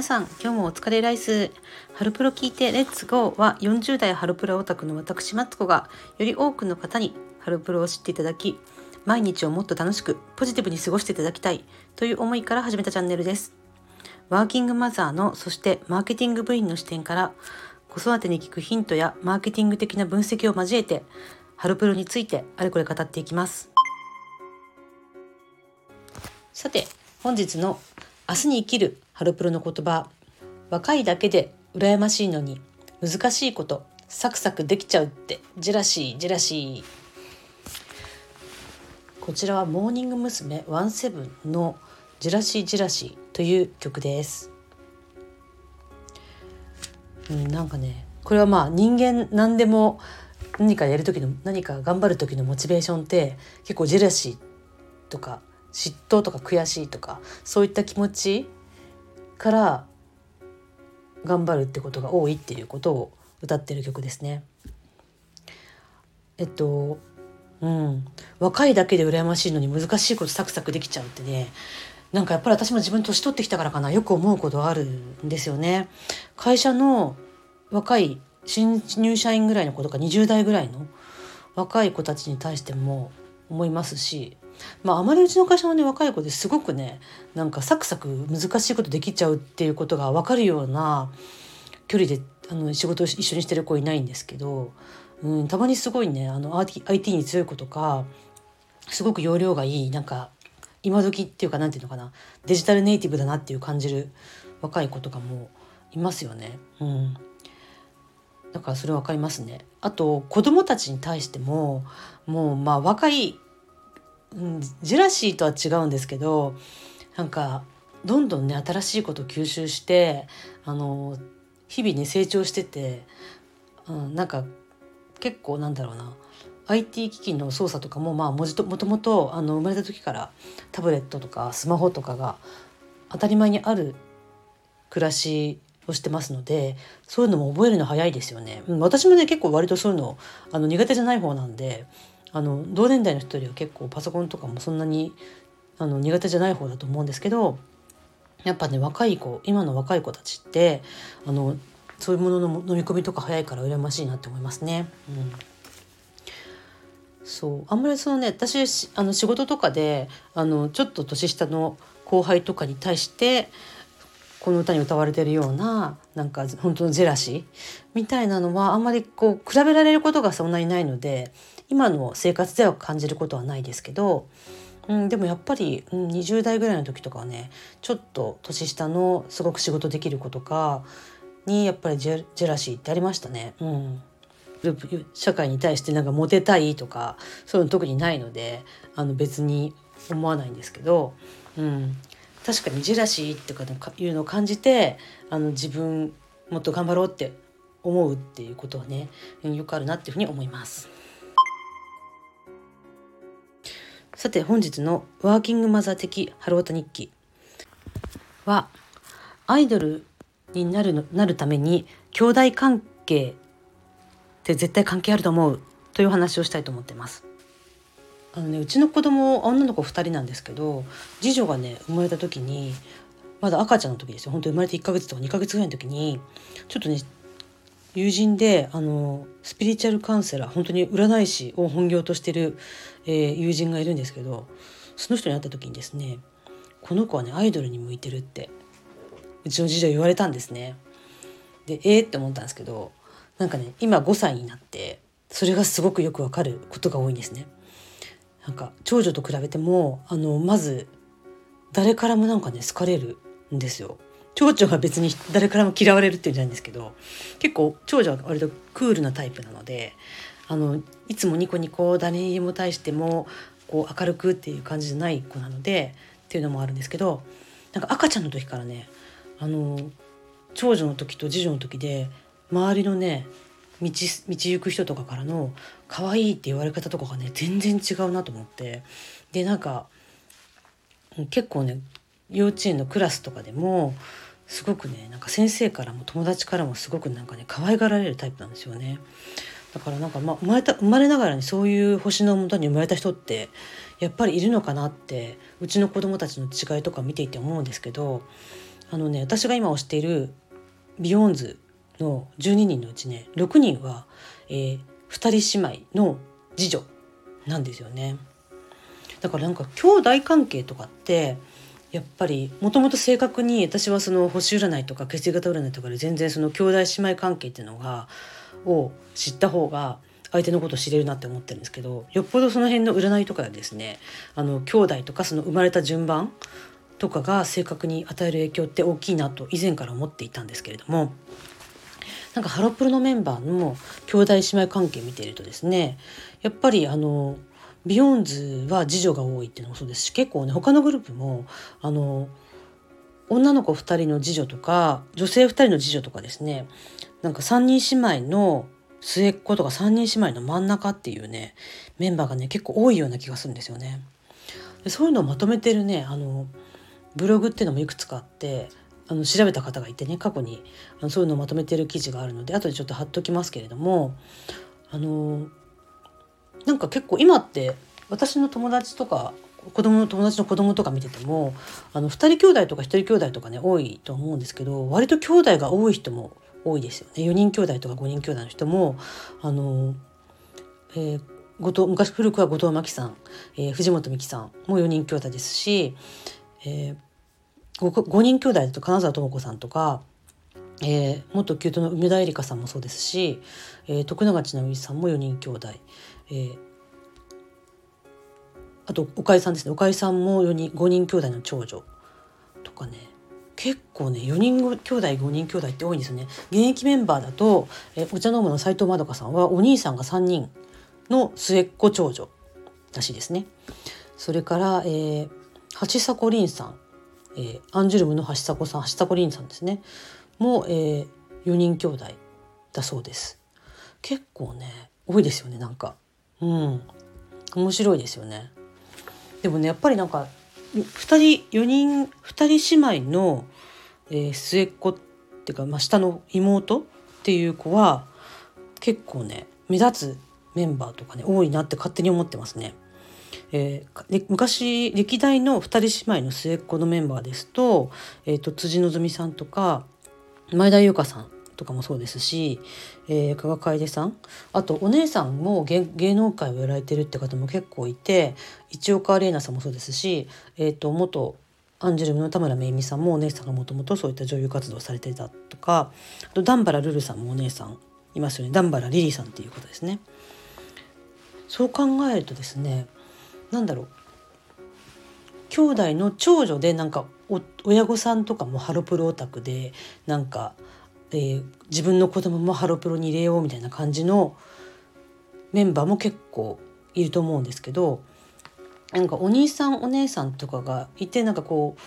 皆さん今日もお疲れライス。ハルプロ聞いてレッツゴーは40代ハルプロオタクの私マツコがより多くの方にハルプロを知っていただき毎日をもっと楽しくポジティブに過ごしていただきたいという思いから始めたチャンネルです。ワーキングマザーのそしてマーケティング部員の視点から子育てに聞くヒントやマーケティング的な分析を交えてハルプロについてあれこれ語っていきます。さて本日の明日に生きるハロプロの言葉。若いだけで羨ましいのに難しいことサクサクできちゃうってジェラシージェラシー。こちらはモーニング娘。ワンセブンのジェラシージェラシーという曲です、うん、なんかねこれはまあ人間何でも何かやる時の何か頑張る時のモチベーションって結構ジェラシーとか嫉妬とか悔しいとかそういった気持ちから頑張るってことが多いっていうことを歌ってる曲ですね。えっとうん若いだけで羨ましいのに難しいことサクサクできちゃうってねなんかやっぱり私も自分年取ってきたからかなよく思うことあるんですよね。会社の若い新入社員ぐらいの子とか20代ぐらいの若い子たちに対しても思いますしまあ、あまりうちの会社のね若い子ですごくねなんかサクサク難しいことできちゃうっていうことが分かるような距離であの仕事を一緒にしてる子いないんですけど、うん、たまにすごいねあの IT に強い子とかすごく容量がいいなんか今時っていうか何て言うのかなデジタルネイティブだなっていう感じる若い子とかもいますよね。うんだからそれ分かりますね。あと子供たちに対してももうまあ若い、ジェラシーとは違うんですけどなんかどんどんね新しいことを吸収してあの日々ね成長してて、うん、なんか結構なんだろうな IT 機器の操作とかもまあもともともとあの生まれた時からタブレットとかスマホとかが当たり前にある暮らしをしてますのでそういうのも覚えるの早いですよね。うん、私もね結構割とそういうのあの苦手じゃない方なんであの同年代の人よりは結構パソコンとかもそんなにあの苦手じゃない方だと思うんですけどやっぱね若い子今の若い子たちってあのそういうものの飲み込みとか早いから羨ましいなって思いますね。うんそうあんまりそのね私あの仕事とかであのちょっと年下の後輩とかに対してこの歌に歌われてるようななんか本当のジェラシーみたいなのはあんまりこう比べられることがそんなにないので今の生活では感じることはないですけど、うん、でもやっぱり、うん、20代ぐらいの時とかはねちょっと年下のすごく仕事できる子とかにやっぱりジェラシーってありましたね。うん社会に対してなんかモテたいとかそういうの特にないのであの別に思わないんですけど、うん、確かにジェラシーっていうのを感じてあの自分もっと頑張ろうって思うっていうことはねよくあるなっていうふうに思います。さて本日のワーキングマザー的ハロータ日記はアイドルになるのなるために兄弟関係って絶対関係あると思うという話をしたいと思ってます。あのねうちの子供女の子2人なんですけど次女がね生まれた時にまだ赤ちゃんの時ですよ本当生まれて1ヶ月とか2ヶ月ぐらいの時にちょっとね友人であのスピリチュアルカウンセラー本当に占い師を本業としてる、えー、友人がいるんですけどその人に会った時にですねこの子はねアイドルに向いてるってうちの次女言われたんですね。でえー、って思ったんですけどなんかね今5歳になってそれがすごくよくわかることが多いんですね。なんか長女と比べてもあのまず誰からもなんかね好かれるんですよ。長女は別に誰からも嫌われるっていうんじゃないんですけど結構長女は割とクールなタイプなのであのいつもニコニコ誰にも対してもこう明るくっていう感じじゃない子なのでっていうのもあるんですけどなんか赤ちゃんの時からねあの長女の時と次女の時で周りのね道道行く人とかからの可愛いって言われ方とかがね全然違うなと思ってでなんか結構ね幼稚園のクラスとかでもすごくねなんか先生からも友達からもすごくなんかね可愛がられるタイプなんですよね。だからなんか、ま、生まれた生まれながらにそういう星のもとに生まれた人ってやっぱりいるのかなってうちの子供たちの違いとか見ていて思うんですけどあのね私が今推しているビヨーンズの12人のうちね6人は、えー、2人姉妹の次女なんですよね。だからなんか兄弟関係とかってやっぱりもともと性格に私はその星占いとか血液型占いとかで全然その兄弟姉妹関係っていうのがを知った方が相手のことを知れるなって思ってるんですけどよっぽどその辺の占いとかですねあの兄弟とかその生まれた順番とかが性格に与える影響って大きいなと以前から思っていたんですけれどもなんかハロプロのメンバーの兄弟姉妹関係見ているとですねやっぱりあのビヨンズは次女が多いっていうのもそうですし結構ね他のグループもあの女の子2人の次女とか女性2人の次女とかですねなんか3人姉妹の末っ子とか3人姉妹の真ん中っていうねメンバーがね結構多いような気がするんですよね。でそういうのをまとめてるねあのブログっていうのもいくつかあってあの調べた方がいてね過去にあのそういうのをまとめてる記事があるので後でちょっと貼っときますけれどもあのなんか結構今って私の友達とか子供の友達の子供とか見ててもあの2人兄弟とか1人兄弟とかね多いと思うんですけど割と兄弟が多い人も多いですよね。4人兄弟とか5人兄弟の人もあの、えー、後藤昔古くは後藤真希さん、えー、藤本美貴さんも4人兄弟ですし、えー、5, 5人兄弟だと金沢智子さんとか、えー、元キュートの梅田絵里香さんもそうですし、えー、徳永千奈美さんも4人兄弟、えー、あと岡井さんですね。岡井さんも4人5人兄弟の長女とかね。結構ね4人兄弟5人兄弟って多いんですよね。現役メンバーだと、えお茶飲むの斎藤まどかさんはお兄さんが3人の末っ子長女らしいですね。それから、えー、橋迫凛さん、えー、アンジュルムの橋迫さん橋迫凛さんですね。も、えー、4人兄弟だそうです。結構ね多いですよねなんか。うん面白いですよねでもねやっぱりなんか2人4人2人姉妹の、えー、末っ子っていうか、まあ、下の妹っていう子は結構ね目立つメンバーとかね多いなって勝手に思ってますね。えー、昔歴代の2人姉妹の末っ子のメンバーですと,、えーと、辻希美さんとか前田優香さんとかもそうですし、えー、加賀楓さんあとお姉さんも芸能界をやられてるって方も結構いて市岡玲奈さんもそうですし、えーと、元アンジェルムの田村めいみさんもお姉さんがもともとそういった女優活動をされてたとかあと段原ルルさんもお姉さんいますよね段原リリーさんっていうことですね。そう考えるとですね何だろう兄弟の長女でなんか親御さんとかもハロプロオタクでなんかえー、自分の子供もハロプロに入れようみたいな感じのメンバーも結構いると思うんですけどなんかお兄さんお姉さんとかがいてなんかこう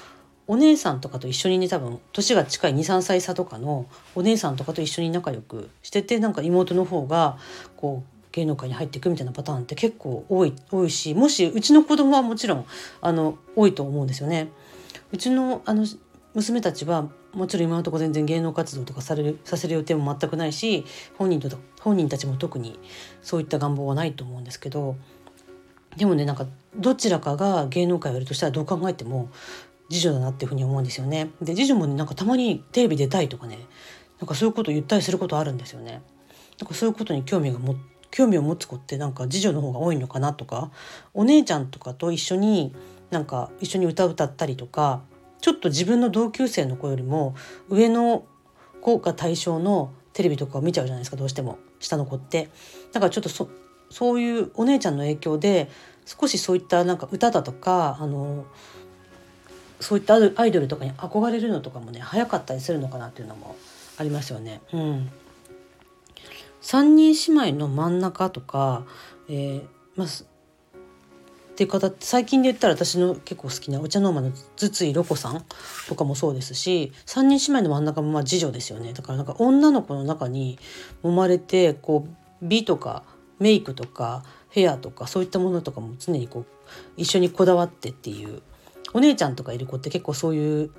お姉さんとかと一緒にね多分年が近い23歳差とかのお姉さんとかと一緒に仲良くしててなんか妹の方がこう芸能界に入っていくみたいなパターンって結構多い多いしもしうちの子供はもちろんあの多いと思うんですよね。うちのあの娘たちはもちろん今のところ全然芸能活動とかされるさせる予定も全くないし本人と本人たちも特にそういった願望はないと思うんですけどでもねなんかどちらかが芸能界をやるとしたらどう考えても次女だなっていうふうに思うんですよね。で次女もねなんかたまにテレビ出たいとかねなんかそういうこと言ったりすることあるんですよね。なんかそういうことに興味がも興味を持つ子ってなんか次女の方が多いのかなとかお姉ちゃんとかと一緒になんか一緒に歌歌ったりとかちょっと自分の同級生の子よりも上の子が対象のテレビとかを見ちゃうじゃないですかどうしても下の子って。だからちょっとそそういうお姉ちゃんの影響で少しそういったなんか歌だとかあのそういったアイドルとかに憧れるのとかもね早かったりするのかなっていうのもありますよね。うん、3人姉妹の真ん中とか、えーまあ、っていう方って最近で言ったら私の結構好きなお茶の間の筒井ロコさんとかもそうですし3人姉妹の真ん中もまあ次女ですよね。だからなんか女の子の中に生まれてこう美とかメイクとかヘアとかそういったものとかも常にこう一緒にこだわってっていうお姉ちゃんとかいる子って結構そういう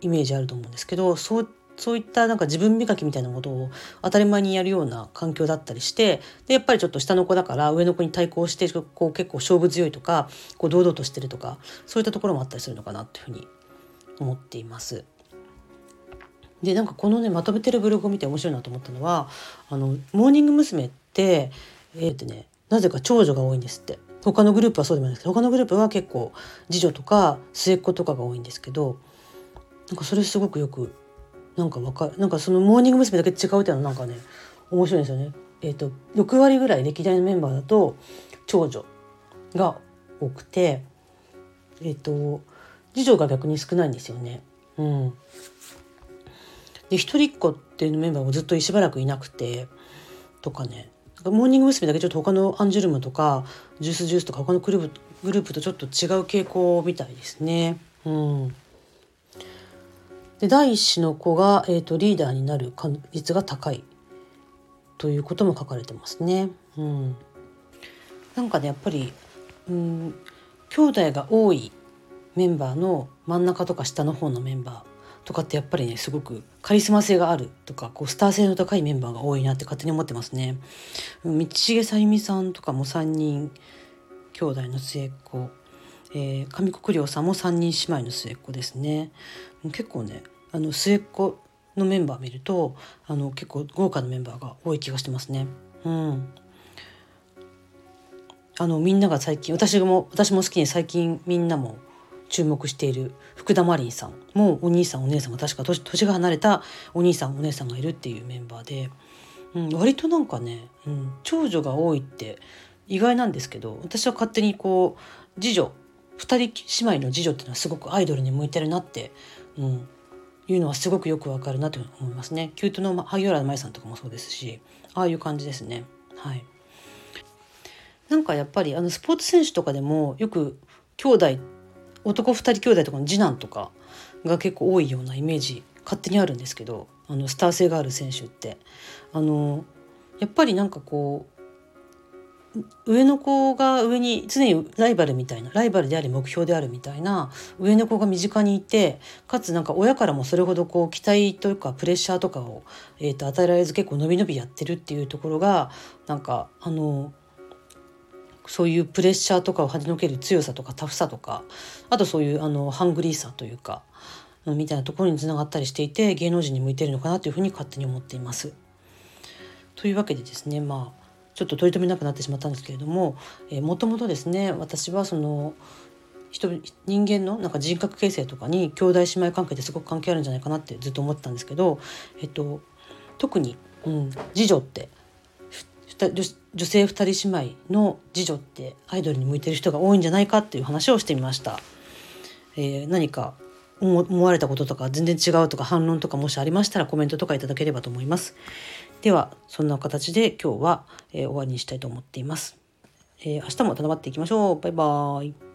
イメージあると思うんですけどそうそういったなんか自分磨きみたいなことを当たり前にやるような環境だったりしてでやっぱりちょっと下の子だから上の子に対抗してこう結構勝負強いとかこう堂々としてるとかそういったところもあったりするのかなっていうふうに思っています。でなんかこのねまとめてるブログを見て面白いなと思ったのはあのモーニング娘。ってえー、ってねなぜか長女が多いんですって他のグループはそうでもないですけど他のグループは結構次女とか末っ子とかが多いんですけどなんかそれすごくよくなんかわかなんかそのモーニング娘。だけ違うっていうのはなんかね面白いんですよね。えーと、と6割ぐらい歴代のメンバーだと長女が多くて、えーと、次女が逆に少ないんですよね。うん、で一人っ子っていうメンバーもずっとしばらくいなくてとかねモーニング娘。だけちょっと他のアンジュルムとかジュースジュースとか他のグループグループとちょっと違う傾向みたいですね。うん、で第一子の子が、えーと、リーダーになる確率が高いということも書かれてますね。うん、なんかねやっぱり、うん、兄弟が多いメンバーの真ん中とか下の方のメンバーとかってやっぱりねすごくカリスマ性があるとかこうスター性の高いメンバーが多いなって勝手に思ってますね。道重さゆみさんとかも3人兄弟の末っ子、えー、上国良さんも3人姉妹の末っ子ですね。結構ねあの末っ子のメンバー見るとあの結構豪華なメンバーが多い気がしてますね。うん、あのみんなが最近私も私も好きに最近みんなも注目している福田マリンさんもお兄さんお姉さんが確か年が離れたお兄さんお姉さんがいるっていうメンバーで、うん、割となんかね、うん、長女が多いって意外なんですけど私は勝手にこう次女2人姉妹の次女っていうのはすごくアイドルに向いてるなって、うん、いうのはすごくよくわかるなと思いますね。キュートの萩原舞さんとかもそうですしああいう感じですね。はいなんかやっぱりあのスポーツ選手とかでもよく兄弟男2人兄弟とかの次男とかが結構多いようなイメージ勝手にあるんですけどあのスター性がある選手ってあのやっぱりなんかこう上の子が上に常にライバルみたいなライバルであり目標であるみたいな上の子が身近にいてかつなんか親からもそれほどこう期待というかプレッシャーとかを、えー、と与えられず結構伸び伸びやってるっていうところがなんかあのそういうプレッシャーとかをはじのける強さとかタフさとかあとそういうあのハングリーさというかみたいなところにつながったりしていて芸能人に向いてるのかなというふうに勝手に思っています。というわけでですねまあちょっと取り留めなくなってしまったんですけれどももともとですね私はその人人間のなんか人格形成とかに兄弟姉妹関係ってすごく関係あるんじゃないかなってずっと思ってたんですけど、えっと、特に、うん、次女って女性2人姉妹の次女ってアイドルに向いてる人が多いんじゃないかっていう話をしてみました。えー、何か思われたこととか全然違うとか反論とかもしありましたらコメントとかいただければと思います。ではそんな形で今日は、えー、終わりにしたいと思っています。えー、明日も頑張っていきましょう。バイバーイ。